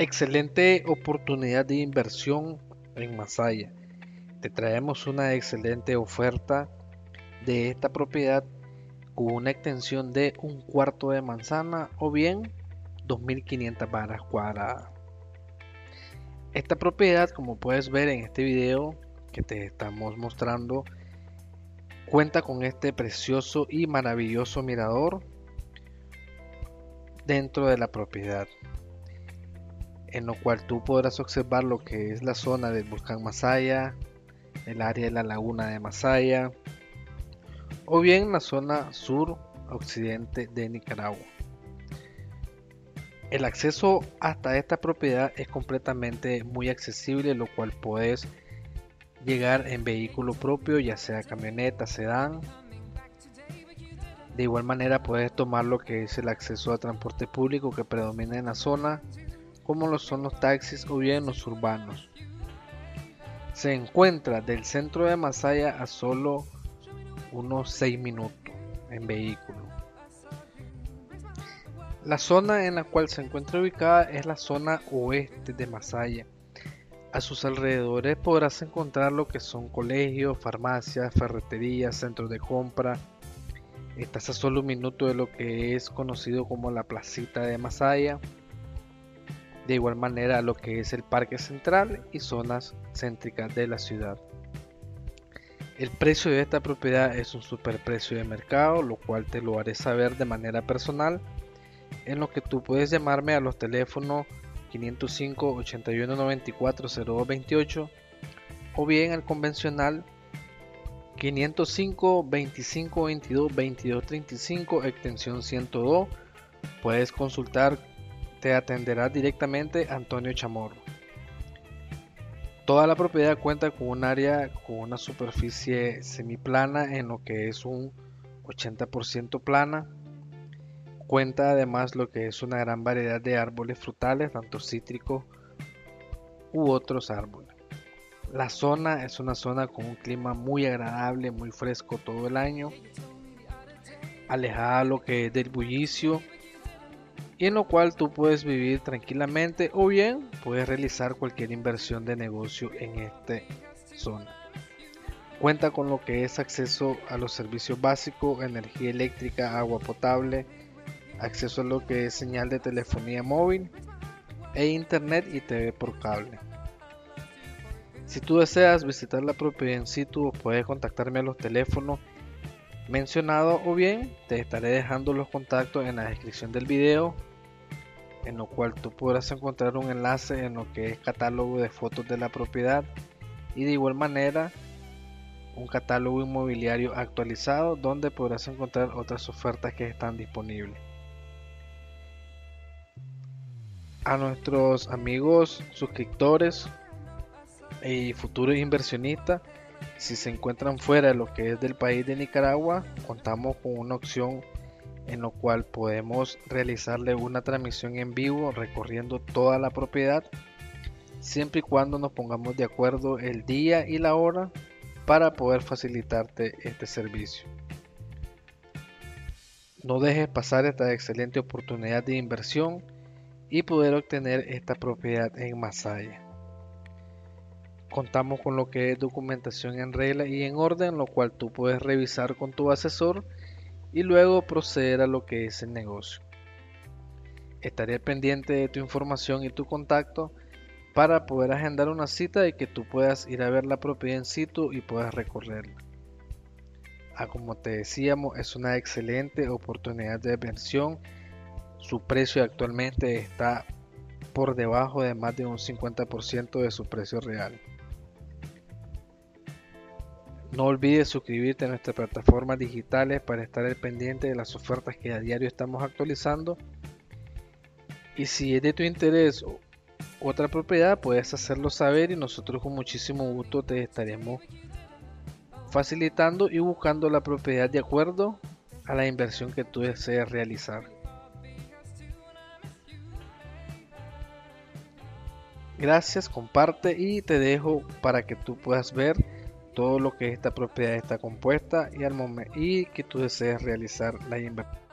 Excelente oportunidad de inversión en Masaya. Te traemos una excelente oferta de esta propiedad con una extensión de un cuarto de manzana o bien 2500 varas cuadradas. Esta propiedad, como puedes ver en este video que te estamos mostrando, cuenta con este precioso y maravilloso mirador dentro de la propiedad en lo cual tú podrás observar lo que es la zona del volcán Masaya, el área de la laguna de Masaya, o bien la zona sur occidente de Nicaragua. El acceso hasta esta propiedad es completamente muy accesible, lo cual puedes llegar en vehículo propio, ya sea camioneta, sedán. De igual manera puedes tomar lo que es el acceso a transporte público que predomina en la zona, como lo son los taxis o bien los urbanos. Se encuentra del centro de Masaya a solo unos 6 minutos en vehículo. La zona en la cual se encuentra ubicada es la zona oeste de Masaya. A sus alrededores podrás encontrar lo que son colegios, farmacias, ferreterías, centros de compra. Estás a solo un minuto de lo que es conocido como la placita de Masaya de igual manera lo que es el parque central y zonas céntricas de la ciudad. El precio de esta propiedad es un superprecio de mercado, lo cual te lo haré saber de manera personal, en lo que tú puedes llamarme a los teléfonos 505 81 94 0228 o bien al convencional 505 25 22 22 35 extensión 102. Puedes consultar te atenderá directamente Antonio Chamorro. Toda la propiedad cuenta con un área con una superficie semiplana en lo que es un 80% plana. Cuenta además lo que es una gran variedad de árboles frutales, tanto cítricos u otros árboles. La zona es una zona con un clima muy agradable, muy fresco todo el año, alejada lo que es del bullicio y en lo cual tú puedes vivir tranquilamente o bien puedes realizar cualquier inversión de negocio en esta zona. Cuenta con lo que es acceso a los servicios básicos, energía eléctrica, agua potable, acceso a lo que es señal de telefonía móvil e internet y TV por cable. Si tú deseas visitar la propiedad en situ, puedes contactarme a los teléfonos mencionado o bien te estaré dejando los contactos en la descripción del video en lo cual tú podrás encontrar un enlace en lo que es catálogo de fotos de la propiedad y de igual manera un catálogo inmobiliario actualizado donde podrás encontrar otras ofertas que están disponibles. A nuestros amigos suscriptores y futuros inversionistas si se encuentran fuera de lo que es del país de Nicaragua, contamos con una opción en lo cual podemos realizarle una transmisión en vivo recorriendo toda la propiedad, siempre y cuando nos pongamos de acuerdo el día y la hora para poder facilitarte este servicio. No dejes pasar esta excelente oportunidad de inversión y poder obtener esta propiedad en Masaya. Contamos con lo que es documentación en regla y en orden, lo cual tú puedes revisar con tu asesor y luego proceder a lo que es el negocio. Estaré pendiente de tu información y tu contacto para poder agendar una cita y que tú puedas ir a ver la propiedad en situ y puedas recorrerla. Ah, como te decíamos, es una excelente oportunidad de inversión. Su precio actualmente está por debajo de más de un 50% de su precio real. No olvides suscribirte a nuestras plataformas digitales para estar al pendiente de las ofertas que a diario estamos actualizando. Y si es de tu interés otra propiedad, puedes hacerlo saber y nosotros con muchísimo gusto te estaremos facilitando y buscando la propiedad de acuerdo a la inversión que tú deseas realizar. Gracias, comparte y te dejo para que tú puedas ver todo lo que esta propiedad está compuesta y al y que tú desees realizar la inversión.